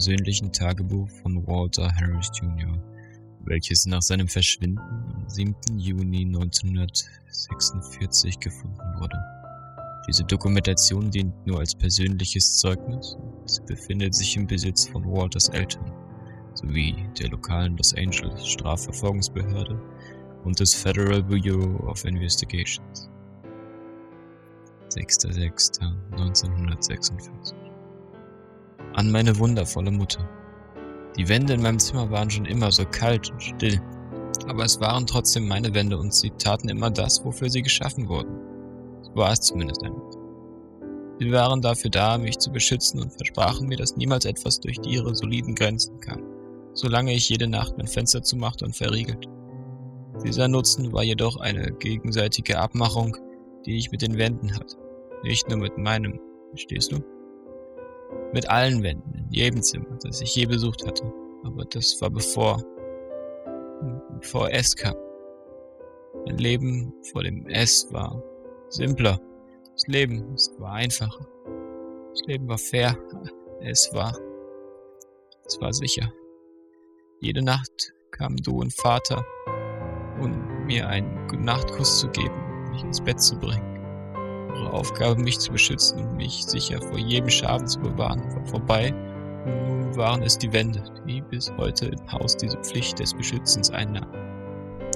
persönlichen Tagebuch von Walter Harris Jr., welches nach seinem Verschwinden am 7. Juni 1946 gefunden wurde. Diese Dokumentation dient nur als persönliches Zeugnis. Sie befindet sich im Besitz von Walters Eltern sowie der lokalen Los Angeles Strafverfolgungsbehörde und des Federal Bureau of Investigations. 6.6.1946 An meine wundervolle Mutter. Die Wände in meinem Zimmer waren schon immer so kalt und still, aber es waren trotzdem meine Wände und sie taten immer das, wofür sie geschaffen wurden. So war es zumindest einmal. Sie waren dafür da, mich zu beschützen und versprachen mir, dass niemals etwas durch ihre soliden Grenzen kam, solange ich jede Nacht mein Fenster zumachte und verriegelt. Dieser Nutzen war jedoch eine gegenseitige Abmachung, die ich mit den Wänden hatte. Nicht nur mit meinem, verstehst du? Mit allen Wänden, in jedem Zimmer, das ich je besucht hatte. Aber das war bevor, bevor S kam. Mein Leben vor dem S war simpler. Das Leben es war einfacher. Das Leben war fair. Es war, es war sicher. Jede Nacht kamen du und Vater, um mir einen Gute-Nacht-Kuss zu geben und mich ins Bett zu bringen. Ihre Aufgabe, mich zu beschützen und mich sicher vor jedem Schaden zu bewahren, war vorbei. Nun waren es die Wände, die bis heute im Haus diese Pflicht des Beschützens einnahmen.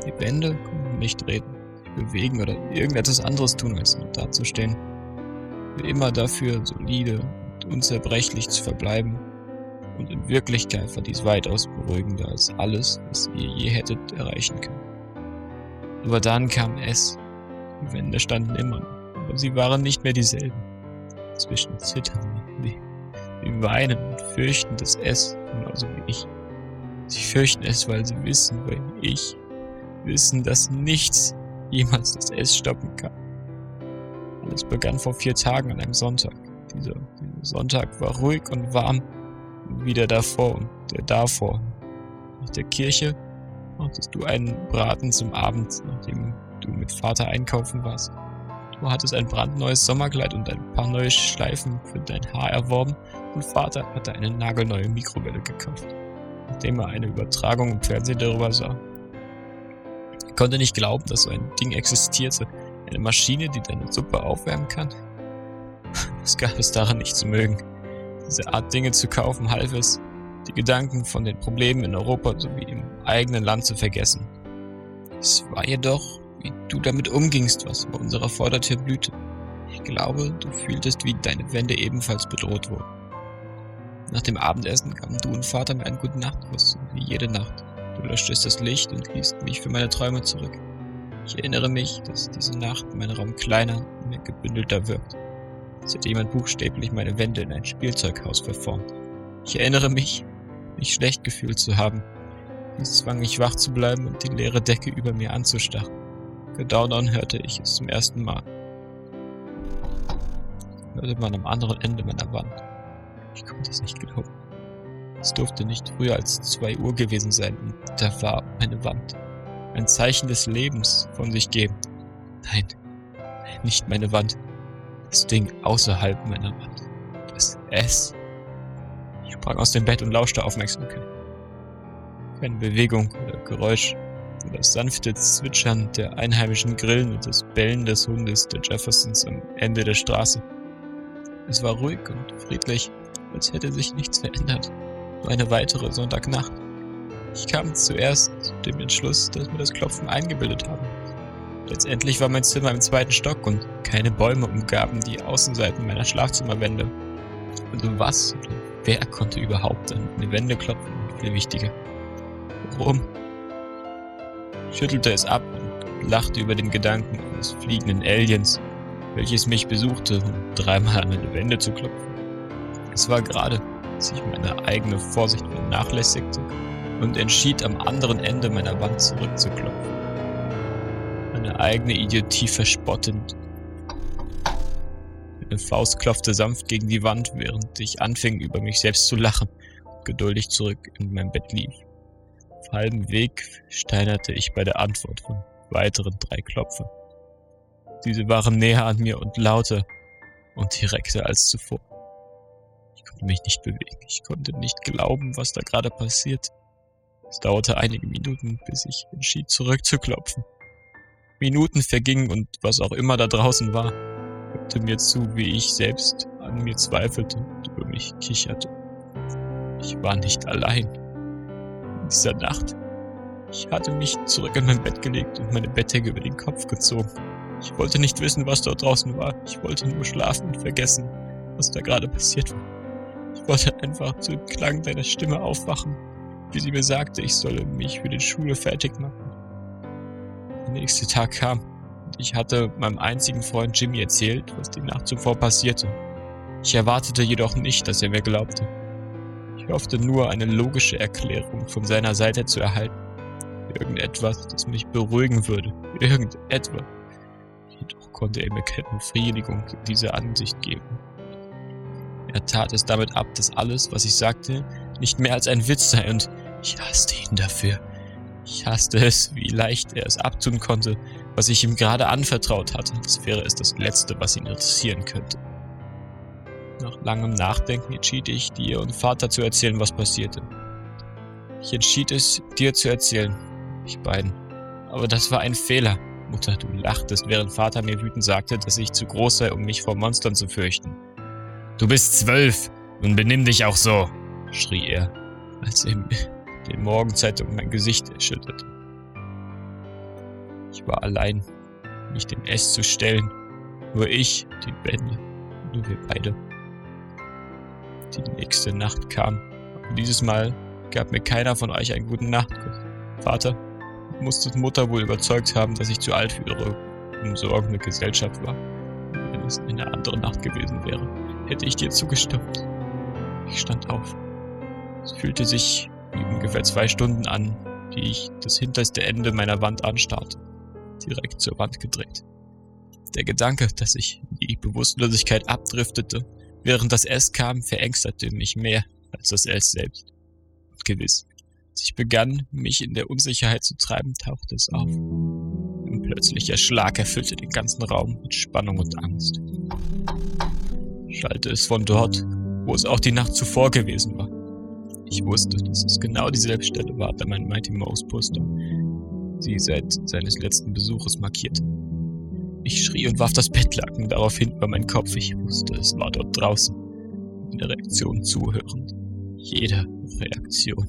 Die Wände konnten nicht reden, bewegen oder irgendetwas anderes tun, als nur dazustehen. Für immer dafür, solide und unzerbrechlich zu verbleiben. Und in Wirklichkeit war dies weitaus beruhigender als alles, was ihr je hättet erreichen können. Aber dann kam es. Die Wände standen immer noch aber sie waren nicht mehr dieselben. Zwischen zittern wie, wie weinen und fürchten das S, genauso wie ich. Sie fürchten es, weil sie wissen, weil ich wissen, dass nichts jemals das S stoppen kann. Alles begann vor vier Tagen an einem Sonntag. Dieser, dieser Sonntag war ruhig und warm, wie der davor und der davor. Nach der Kirche machtest du einen Braten zum Abend, nachdem du mit Vater einkaufen warst. Du hattest ein brandneues Sommerkleid und ein paar neue Schleifen für dein Haar erworben und Vater hatte eine nagelneue Mikrowelle gekauft, nachdem er eine Übertragung im Fernsehen darüber sah. Er konnte nicht glauben, dass so ein Ding existierte. Eine Maschine, die deine Suppe aufwärmen kann. Was gab es daran nicht zu mögen? Diese Art Dinge zu kaufen half es, die Gedanken von den Problemen in Europa sowie im eigenen Land zu vergessen. Es war jedoch wie du damit umgingst, was bei unserer Vordertür blühte. Ich glaube, du fühltest, wie deine Wände ebenfalls bedroht wurden. Nach dem Abendessen gaben du und Vater mir einen guten Nachtkuss, wie jede Nacht. Du löschtest das Licht und ließt mich für meine Träume zurück. Ich erinnere mich, dass diese Nacht mein Raum kleiner und mehr gebündelter wirkt. Als hätte jemand buchstäblich meine Wände in ein Spielzeughaus verformt. Ich erinnere mich, mich schlecht gefühlt zu haben. Dies zwang mich wach zu bleiben und die leere Decke über mir anzustarren. Gedaudern hörte ich es zum ersten Mal. Hörte man am anderen Ende meiner Wand. Ich konnte es nicht glauben. Es durfte nicht früher als zwei Uhr gewesen sein und da war meine Wand. Ein Zeichen des Lebens von sich geben. Nein, nicht meine Wand. Das Ding außerhalb meiner Wand. Das S. Ich sprang aus dem Bett und lauschte aufmerksam. Keine Bewegung oder Geräusch das sanfte Zwitschern der einheimischen Grillen und das Bellen des Hundes der Jeffersons am Ende der Straße. Es war ruhig und friedlich, als hätte sich nichts verändert. Nur eine weitere Sonntagnacht. Ich kam zuerst zu dem Entschluss, dass mir das Klopfen eingebildet haben. Letztendlich war mein Zimmer im zweiten Stock und keine Bäume umgaben die Außenseiten meiner Schlafzimmerwände. Also was oder wer konnte überhaupt an meine Wände klopfen? Viel wichtiger. Warum? Schüttelte es ab und lachte über den Gedanken eines fliegenden Aliens, welches mich besuchte, um dreimal an meine Wände zu klopfen. Es war gerade, als ich meine eigene Vorsicht vernachlässigte und entschied, am anderen Ende meiner Wand zurückzuklopfen. Meine eigene Idiotie verspottend. Meine Faust klopfte sanft gegen die Wand, während ich anfing, über mich selbst zu lachen und geduldig zurück in mein Bett lief. Auf halbem Weg steinerte ich bei der Antwort von weiteren drei Klopfen. Diese waren näher an mir und lauter und direkter als zuvor. Ich konnte mich nicht bewegen. Ich konnte nicht glauben, was da gerade passiert. Es dauerte einige Minuten, bis ich entschied, zurückzuklopfen. Minuten vergingen und was auch immer da draußen war, hörte mir zu, wie ich selbst an mir zweifelte und über mich kicherte. Ich war nicht allein. Dieser Nacht. Ich hatte mich zurück in mein Bett gelegt und meine Bettdecke über den Kopf gezogen. Ich wollte nicht wissen, was dort draußen war. Ich wollte nur schlafen und vergessen, was da gerade passiert war. Ich wollte einfach zu dem Klang deiner Stimme aufwachen, wie sie mir sagte, ich solle mich für die Schule fertig machen. Der nächste Tag kam und ich hatte meinem einzigen Freund Jimmy erzählt, was die Nacht zuvor passierte. Ich erwartete jedoch nicht, dass er mir glaubte. Ich hoffte nur, eine logische Erklärung von seiner Seite zu erhalten. Irgendetwas, das mich beruhigen würde. Irgendetwas. Jedoch konnte er mir keine Befriedigung dieser Ansicht geben. Er tat es damit ab, dass alles, was ich sagte, nicht mehr als ein Witz sei und ich hasste ihn dafür. Ich hasste es, wie leicht er es abtun konnte, was ich ihm gerade anvertraut hatte, als wäre es das Letzte, was ihn interessieren könnte. Nach langem Nachdenken entschied ich, dir und Vater zu erzählen, was passierte. Ich entschied es, dir zu erzählen, ich beiden. Aber das war ein Fehler. Mutter, du lachtest, während Vater mir wütend sagte, dass ich zu groß sei, um mich vor Monstern zu fürchten. Du bist zwölf und benimm dich auch so, schrie er, als er den Morgenzeitung mein Gesicht erschütterte. Ich war allein, mich dem S zu stellen. Nur ich, die Wände, nur wir beide. Die nächste Nacht kam, und dieses Mal gab mir keiner von euch einen guten Nachtkuss. Vater, musste Mutter wohl überzeugt haben, dass ich zu alt für ihre umsorgende Gesellschaft war. Wenn es eine andere Nacht gewesen wäre, hätte ich dir zugestimmt. Ich stand auf. Es fühlte sich wie ungefähr zwei Stunden an, die ich das hinterste Ende meiner Wand anstarrte, direkt zur Wand gedreht. Der Gedanke, dass ich in die Bewusstlosigkeit abdriftete, während das S kam, verängstete mich mehr als das S selbst. Und gewiss, als ich begann, mich in der Unsicherheit zu treiben, tauchte es auf. Ein plötzlicher Schlag erfüllte den ganzen Raum mit Spannung und Angst. Schallte es von dort, wo es auch die Nacht zuvor gewesen war. Ich wusste, dass es genau dieselbe Stelle war, da mein Mighty Mouse Poster sie seit seines letzten Besuches markierte. Ich schrie und warf das Bettlaken daraufhin über meinen Kopf. Ich wusste, es war dort draußen. In der Reaktion zuhörend. Jede Reaktion.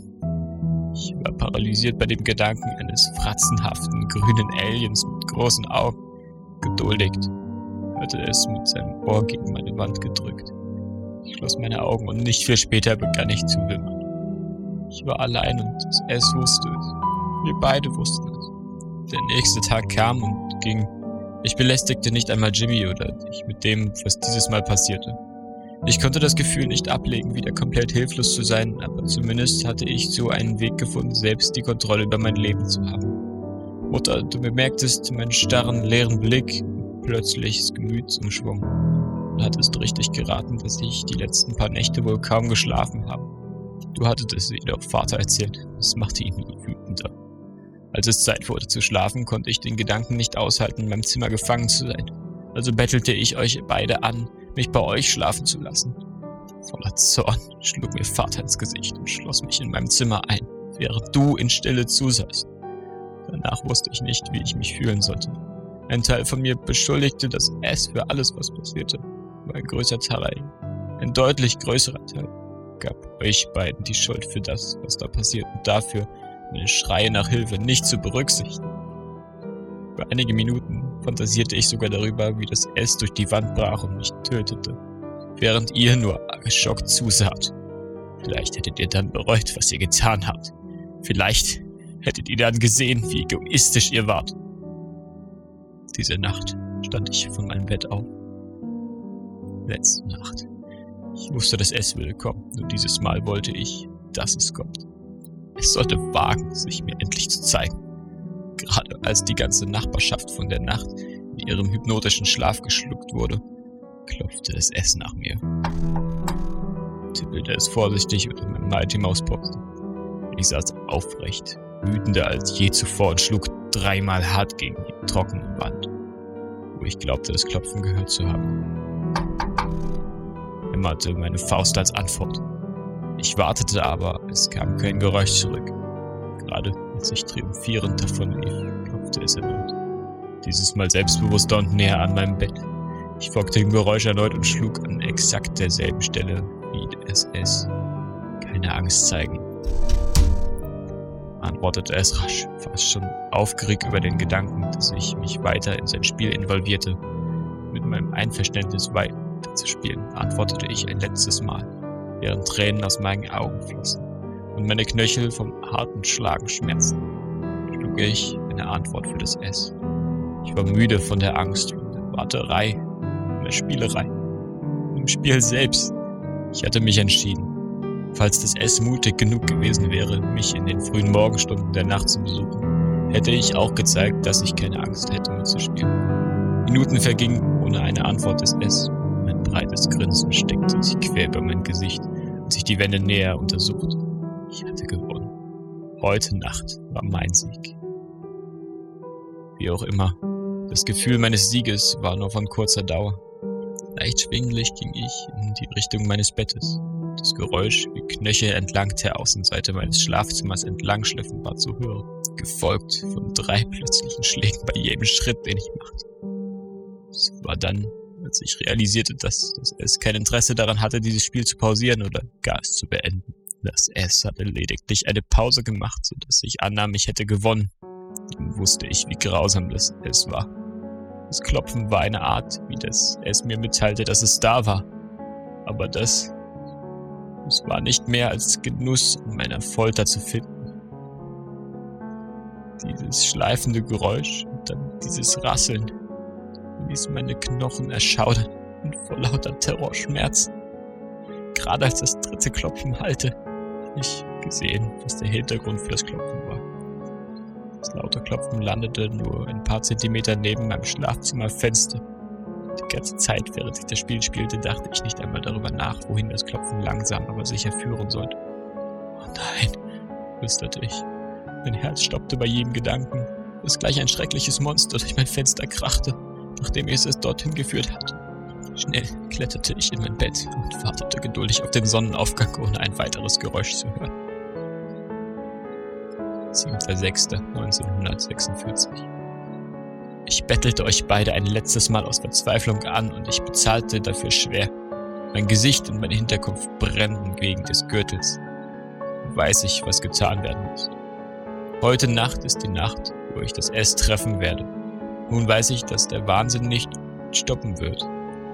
Ich war paralysiert bei dem Gedanken eines fratzenhaften grünen Aliens mit großen Augen. Geduldigt hatte es mit seinem Ohr gegen meine Wand gedrückt. Ich schloss meine Augen und nicht viel später begann ich zu wimmern. Ich war allein und es wusste es. Wir beide wussten es. Der nächste Tag kam und ging. Ich belästigte nicht einmal Jimmy oder dich mit dem, was dieses Mal passierte. Ich konnte das Gefühl nicht ablegen, wieder komplett hilflos zu sein, aber zumindest hatte ich so einen Weg gefunden, selbst die Kontrolle über mein Leben zu haben. Mutter, du bemerktest meinen starren, leeren Blick und plötzliches Gemütsumschwung und hattest richtig geraten, dass ich die letzten paar Nächte wohl kaum geschlafen habe. Du hattest es jedoch Vater erzählt. Es machte ihn. Als es Zeit wurde zu schlafen, konnte ich den Gedanken nicht aushalten, in meinem Zimmer gefangen zu sein. Also bettelte ich euch beide an, mich bei euch schlafen zu lassen. Voller Zorn schlug mir Vater ins Gesicht und schloss mich in meinem Zimmer ein, während du in Stille zusahst. Danach wusste ich nicht, wie ich mich fühlen sollte. Ein Teil von mir beschuldigte das S für alles, was passierte. Aber ein größer Teil, ein deutlich größerer Teil, gab euch beiden die Schuld für das, was da passiert und dafür, Schreie nach Hilfe nicht zu berücksichtigen. Für einige Minuten fantasierte ich sogar darüber, wie das S durch die Wand brach und mich tötete, während ihr nur geschockt zusaht. Vielleicht hättet ihr dann bereut, was ihr getan habt. Vielleicht hättet ihr dann gesehen, wie egoistisch ihr wart. Diese Nacht stand ich von meinem Bett auf. Letzte Nacht. Ich wusste, dass es würde kommen, nur dieses Mal wollte ich, dass es kommt. Es sollte wagen, sich mir endlich zu zeigen. Gerade als die ganze Nachbarschaft von der Nacht in ihrem hypnotischen Schlaf geschluckt wurde, klopfte das S nach mir. Tippelte es vorsichtig unter meinem Mighty Mouse Post. Ich saß aufrecht, wütender als je zuvor und schlug dreimal hart gegen die trockene Wand, wo ich glaubte, das Klopfen gehört zu haben. hämmerte meine Faust als Antwort. Ich wartete aber, es kam kein Geräusch zurück. Gerade als ich triumphierend davonlief, klopfte es erneut. Dieses Mal selbstbewusster und näher an meinem Bett. Ich folgte dem Geräusch erneut und schlug an exakt derselben Stelle wie es es. Keine Angst zeigen, antwortete es rasch, fast schon aufgeregt über den Gedanken, dass ich mich weiter in sein Spiel involvierte. Mit meinem Einverständnis weiter zu spielen, antwortete ich ein letztes Mal, während Tränen aus meinen Augen fließen und meine Knöchel vom harten Schlagen schmerzten. Schlug ich eine Antwort für das S. Ich war müde von der Angst, von der Warterei, von der Spielerei, im Spiel selbst. Ich hatte mich entschieden. Falls das S mutig genug gewesen wäre, mich in den frühen Morgenstunden der Nacht zu besuchen, hätte ich auch gezeigt, dass ich keine Angst hätte mitzuspielen. Minuten vergingen ohne eine Antwort des S. Mein breites Grinsen steckte sich quer über mein Gesicht, als ich die Wände näher untersuchte. Ich hatte gewonnen. Heute Nacht war mein Sieg. Wie auch immer, das Gefühl meines Sieges war nur von kurzer Dauer. Leicht schwinglich ging ich in die Richtung meines Bettes. Das Geräusch, wie Knöchel entlang der Außenseite meines Schlafzimmers entlangschliffen, war zu hören, gefolgt von drei plötzlichen Schlägen bei jedem Schritt, den ich machte. Es war dann, ich realisierte, dass das S kein Interesse daran hatte, dieses Spiel zu pausieren oder gar es zu beenden. Das S hatte lediglich eine Pause gemacht, sodass ich annahm, ich hätte gewonnen. Dann wusste ich, wie grausam das S war. Das Klopfen war eine Art, wie das S mir mitteilte, dass es da war. Aber das es war nicht mehr als Genuss in meiner Folter zu finden. Dieses schleifende Geräusch und dann dieses Rasseln ließ meine Knochen erschaudern und vor lauter Terrorschmerzen. Gerade als das dritte Klopfen hallte, habe ich gesehen, was der Hintergrund für das Klopfen war. Das laute Klopfen landete nur ein paar Zentimeter neben meinem Schlafzimmerfenster die ganze Zeit, während ich das Spiel spielte, dachte ich nicht einmal darüber nach, wohin das Klopfen langsam, aber sicher führen sollte. Oh nein, flüsterte ich. Mein Herz stoppte bei jedem Gedanken, dass gleich ein schreckliches Monster durch mein Fenster krachte, nachdem es es dorthin geführt hatte. Schnell kletterte ich in mein Bett und wartete geduldig auf den Sonnenaufgang, ohne ein weiteres Geräusch zu hören. 7.6.1946 ich bettelte euch beide ein letztes Mal aus Verzweiflung an und ich bezahlte dafür schwer. Mein Gesicht und mein Hinterkopf brennten wegen des Gürtels. Weiß ich, was getan werden muss. Heute Nacht ist die Nacht, wo ich das S treffen werde. Nun weiß ich, dass der Wahnsinn nicht stoppen wird,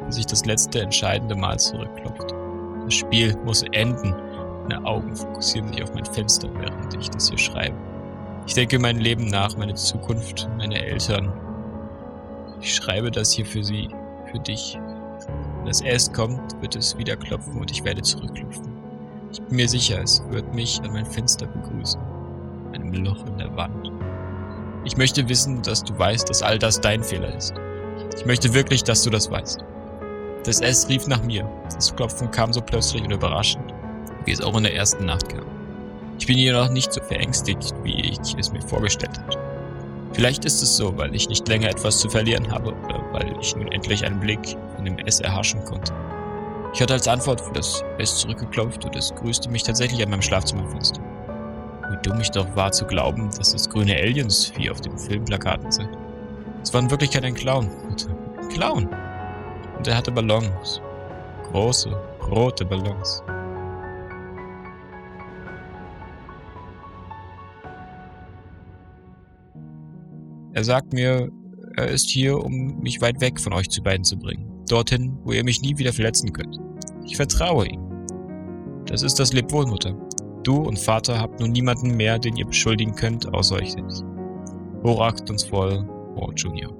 bis ich das letzte entscheidende Mal zurückklopft. Das Spiel muss enden. Meine Augen fokussieren sich auf mein Fenster, während ich das hier schreibe. Ich denke mein Leben nach, meine Zukunft, meine Eltern, ich schreibe das hier für sie, für dich. Wenn es erst kommt, wird es wieder klopfen und ich werde zurückklopfen. Ich bin mir sicher, es wird mich an mein Fenster begrüßen. Einem Loch in der Wand. Ich möchte wissen, dass du weißt, dass all das dein Fehler ist. Ich möchte wirklich, dass du das weißt. Das S rief nach mir. Das Klopfen kam so plötzlich und überraschend, wie es auch in der ersten Nacht kam. Ich bin jedoch nicht so verängstigt, wie ich es mir vorgestellt hatte. Vielleicht ist es so, weil ich nicht länger etwas zu verlieren habe oder weil ich nun endlich einen Blick in dem S erhaschen konnte. Ich hatte als Antwort für das S zurückgeklopft und es grüßte mich tatsächlich an meinem Schlafzimmerfenster. Dumm ich doch war zu glauben, dass es grüne Aliens wie auf den Filmplakaten sind. Es war in Wirklichkeit ein Clown. Ein Clown! Und er hatte Ballons. Große, rote Ballons. Er sagt mir, er ist hier, um mich weit weg von euch zu beiden zu bringen. Dorthin, wo ihr mich nie wieder verletzen könnt. Ich vertraue ihm. Das ist das Lebwohl, Mutter. Du und Vater habt nun niemanden mehr, den ihr beschuldigen könnt, außer euch selbst. Hochachtungsvoll, Walt Jr.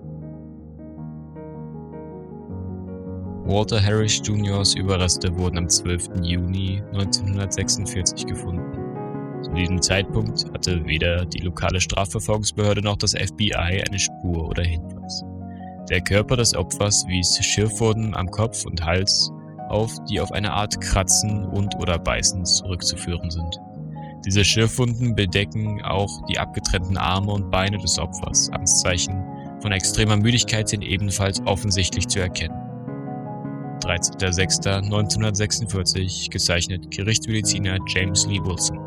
Walter Harris Jr.'s Überreste wurden am 12. Juni 1946 gefunden. Zu diesem Zeitpunkt hatte weder die lokale Strafverfolgungsbehörde noch das FBI eine Spur oder Hinweis. Der Körper des Opfers wies Schürfwunden am Kopf und Hals auf, die auf eine Art Kratzen und oder Beißen zurückzuführen sind. Diese Schürfwunden bedecken auch die abgetrennten Arme und Beine des Opfers. Amtszeichen von extremer Müdigkeit sind ebenfalls offensichtlich zu erkennen. 13.06.1946, gezeichnet Gerichtsmediziner James Lee Wilson.